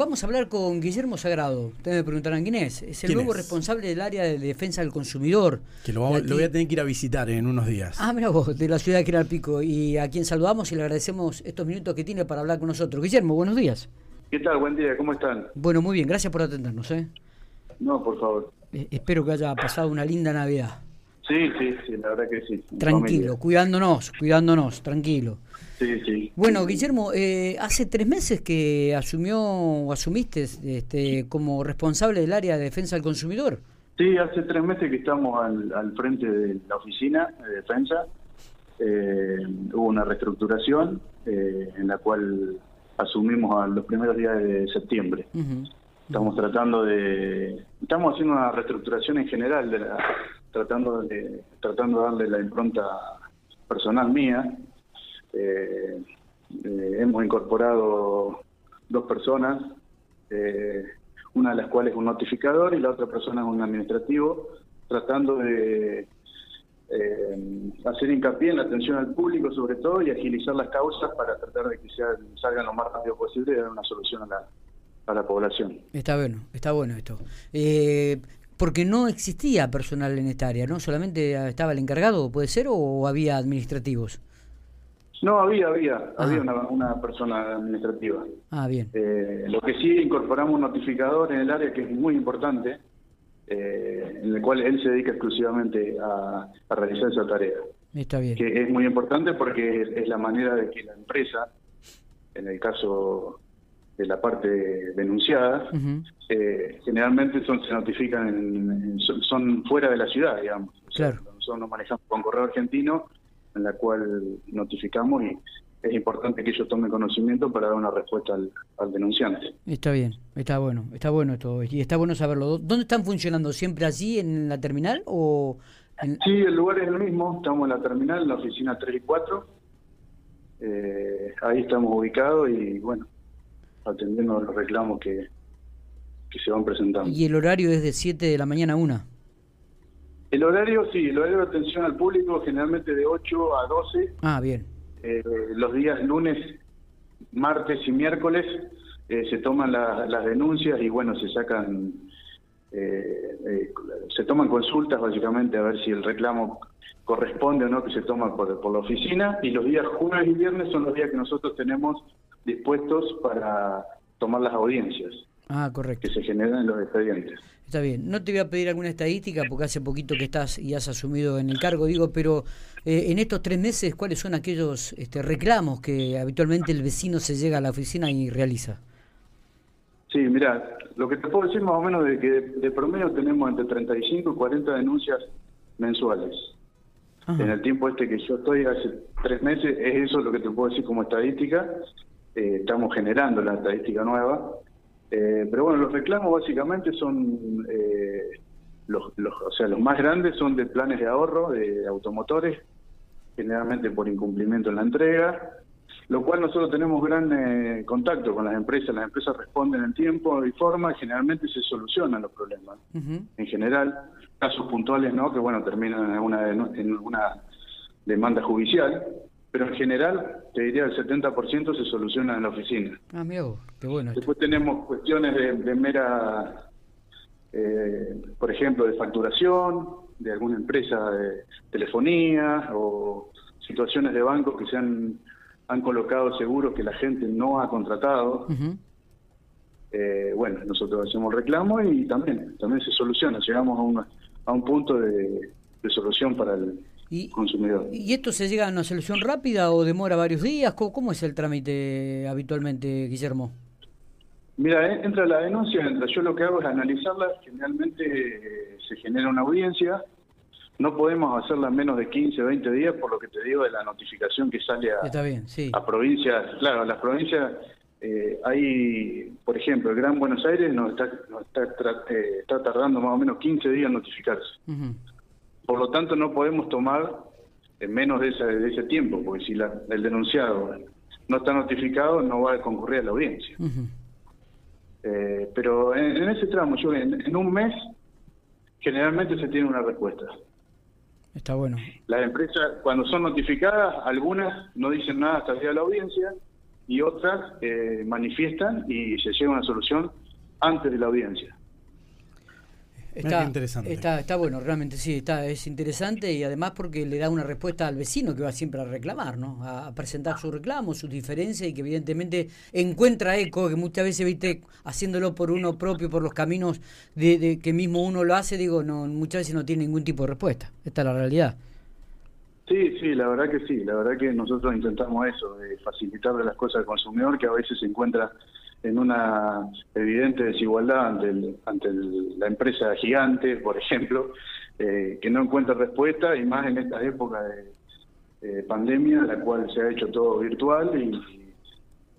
Vamos a hablar con Guillermo Sagrado. Ustedes me preguntarán quién es. Es el ¿Quién nuevo es? responsable del área de defensa del consumidor. Que lo, vamos- De lo voy a tener que ir a visitar en unos días. Ah, mira vos, de la ciudad de General Pico. Y a quien saludamos y le agradecemos estos minutos que tiene para hablar con nosotros. Guillermo, buenos días. ¿Qué tal? Buen día, ¿cómo están? Bueno, muy bien, gracias por atendernos. ¿eh? No, por favor. Eh, espero que haya pasado una linda Navidad. Sí, sí, sí, la verdad que sí. Tranquilo, familia. cuidándonos, cuidándonos, tranquilo. Sí, sí. Bueno, Guillermo, eh, hace tres meses que asumió o asumiste este, como responsable del área de defensa del consumidor. Sí, hace tres meses que estamos al, al frente de la oficina de defensa. Eh, hubo una reestructuración eh, en la cual asumimos a los primeros días de septiembre. Estamos tratando de... Estamos haciendo una reestructuración en general, de la- tratando, de, tratando de darle la impronta personal mía. Eh, eh, hemos incorporado dos personas, eh, una de las cuales es un notificador y la otra persona es un administrativo, tratando de hacer hincapié en la atención al público sobre todo y agilizar las causas para tratar de que salgan lo más rápido posible y dar una solución a la, a la población. Está bueno, está bueno esto. Porque no existía personal en esta área, ¿no? Solamente estaba el encargado, ¿puede ser? ¿O había administrativos? No, había, había, Ajá. había una, una persona administrativa. Ah, bien. Eh, lo que sí incorporamos un notificador en el área que es muy importante, eh, en el cual él se dedica exclusivamente a, a realizar esa tarea. Está bien. Que es muy importante porque es, es la manera de que la empresa, en el caso de la parte denunciada, eh, generalmente son, se notifican, en- en- son, son fuera de la ciudad, digamos. O sea, Claro. Nosotros nos manejamos con correo argentino, en la cual notificamos y es importante que ellos tomen conocimiento para dar una respuesta al, al denunciante. Está bien, está bueno, está bueno esto. Y está bueno saberlo. ¿Dónde están funcionando? ¿Siempre allí en la terminal o...? en- Sí, el lugar es el mismo, estamos en la terminal, en la oficina 3 y 4. Eh, ahí estamos ubicados y bueno, atendiendo los reclamos que, que se van presentando. Y el horario es de 7 de la mañana a 1. El horario, sí, el horario de atención al público generalmente de 8 a 12 Ah, bien. Eh, los días lunes, martes y miércoles eh, se toman la- las denuncias y bueno, se sacan, eh, eh, se toman consultas básicamente a ver si el reclamo corresponde o no que se toma por, por la oficina y los días jueves y viernes son los días que nosotros tenemos dispuestos para tomar las audiencias Ah, correcto. que se generan en los expedientes. Está bien. No te voy a pedir alguna estadística porque hace poquito que estás y has asumido en el cargo, digo, pero eh, en estos tres meses, ¿cuáles son aquellos este, reclamos que habitualmente el vecino se llega a la oficina y realiza? Sí, mira, lo que te puedo decir más o menos de que de, de promedio tenemos entre 35 y 40 denuncias mensuales. Ajá. En el tiempo este que yo estoy, hace tres meses, es eso lo que te puedo decir como estadística. Eh, estamos generando la estadística nueva. Eh, pero bueno, los reclamos básicamente son, eh, los, los, o sea, los más grandes son de planes de ahorro de automotores, generalmente por incumplimiento en la entrega, lo cual nosotros tenemos gran eh, contacto con las empresas. Las empresas responden en tiempo y forma y generalmente se solucionan los problemas en general, casos puntuales no, que bueno, terminan en una, en una demanda judicial, pero en general, te diría el 70% se soluciona en la oficina. Ah, mira vos, qué bueno esto. Después tenemos cuestiones de, de mera, eh, por ejemplo, de facturación, de alguna empresa de telefonía o situaciones de banco que se han, han colocado seguros que la gente no ha contratado. Eh, bueno, nosotros hacemos reclamo y también también se soluciona, llegamos a, una, a un punto de, de solución para el ¿Y, consumidor. ¿Y esto se llega a una solución rápida o demora varios días? ¿Cómo, cómo es el trámite habitualmente, Guillermo? Mira, entra la denuncia, entra. Yo lo que hago es analizarla, generalmente eh, se genera una audiencia, no podemos hacerla en menos de 15, 20 días, por lo que te digo de la notificación que sale a, Está bien, sí. a provincias, claro, a las provincias eh, hay, por ejemplo, el Gran Buenos Aires nos está, nos está, tra- eh, está tardando más o menos 15 días en notificarse. Por lo tanto, no podemos tomar en menos de ese, de ese tiempo, porque si la- el denunciado no está notificado, no va a concurrir a la audiencia. Eh, pero en, en ese tramo, yo en, en un mes, generalmente se tiene una respuesta. Está bueno. Las empresas, cuando son notificadas, algunas no dicen nada hasta el día de la audiencia y otras eh, manifiestan y se llega a una solución antes de la audiencia. Está, interesante. Está, está bueno, realmente sí, está, es interesante y además porque le da una respuesta al vecino que va siempre a reclamar, ¿no? A, presentar su reclamo, sus diferencias y que evidentemente encuentra eco, que muchas veces, viste, haciéndolo por uno propio, por los caminos de, que mismo uno lo hace, digo, no muchas veces no tiene ningún tipo de respuesta. Esta es la realidad. Sí, sí, la verdad que sí, la verdad que nosotros intentamos eso, de facilitarle las cosas al consumidor que a veces se encuentra en una evidente desigualdad ante, ante la empresa gigante, por ejemplo, eh, que no encuentra respuesta y más en esta época de pandemia, en la cual se ha hecho todo virtual y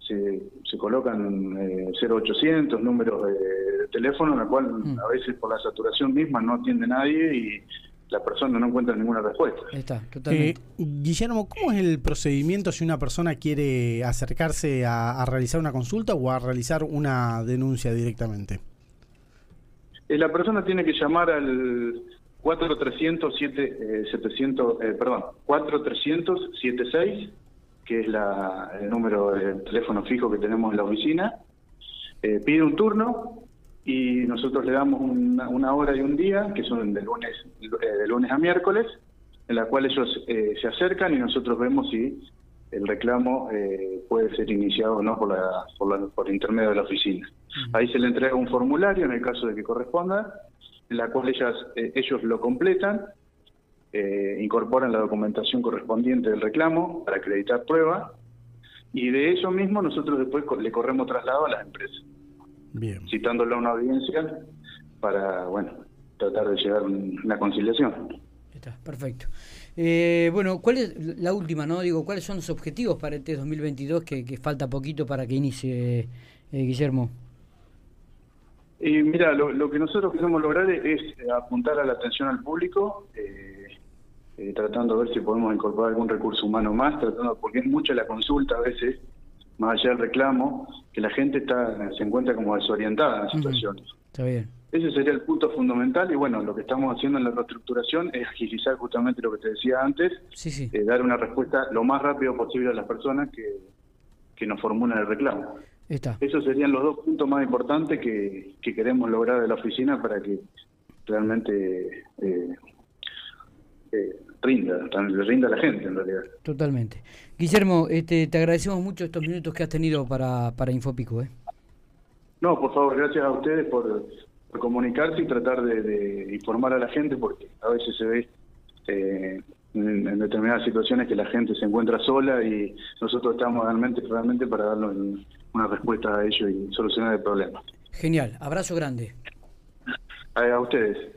se, se colocan eh, 0800 números de, teléfono, en la cual mm. a veces por la saturación misma no atiende nadie y la persona no encuentra ninguna respuesta. Está, totalmente. Eh, Guillermo, ¿cómo es el procedimiento si una persona quiere acercarse a, realizar una consulta o a realizar una denuncia directamente? Eh, la persona tiene que llamar al 4300 7, 700, perdón, 4300 76, que es la, el número de teléfono fijo que tenemos en la oficina. Eh, pide un turno, y nosotros le damos una, hora y un día, que son de lunes, eh, de lunes a miércoles, en la cual ellos eh, se acercan y nosotros vemos si el reclamo eh, puede ser iniciado o no por, la, por, intermedio de la oficina. Ahí se le entrega un formulario en el caso de que corresponda, en la cual ellas, ellos lo completan, incorporan la documentación correspondiente del reclamo para acreditar prueba y de eso mismo nosotros después le corremos traslado a las empresas. Bien. citándolo a una audiencia para, bueno, tratar de llegar a una conciliación. Está, perfecto. Eh, bueno, ¿cuál es la última, no? Digo, ¿cuáles son los objetivos para este 2022 que, que falta poquito para que inicie, eh, Guillermo? Y mira, lo, que nosotros queremos lograr es, apuntar a la atención al público, eh, tratando de ver si podemos incorporar algún recurso humano más, tratando porque es mucha la consulta a veces más allá del reclamo, que la gente está se encuentra como desorientada en la situación. Está bien. Ese sería el punto fundamental y bueno, lo que estamos haciendo en la reestructuración es agilizar justamente lo que te decía antes, eh, dar una respuesta lo más rápido posible a las personas que, que nos formulan el reclamo. Está. Esos serían los dos puntos más importantes que, que queremos lograr de la oficina para que realmente eh, eh, rinda, le rinda a la gente en realidad. Totalmente. Guillermo, este, te agradecemos mucho estos minutos que has tenido para, para Infopico. ¿eh? No, por favor, gracias a ustedes por, comunicarse y tratar de, informar a la gente, porque a veces se ve eh, en, determinadas situaciones que la gente se encuentra sola y nosotros estamos realmente, realmente para darle una respuesta a ello y solucionar el problema. Genial, abrazo grande. a ustedes.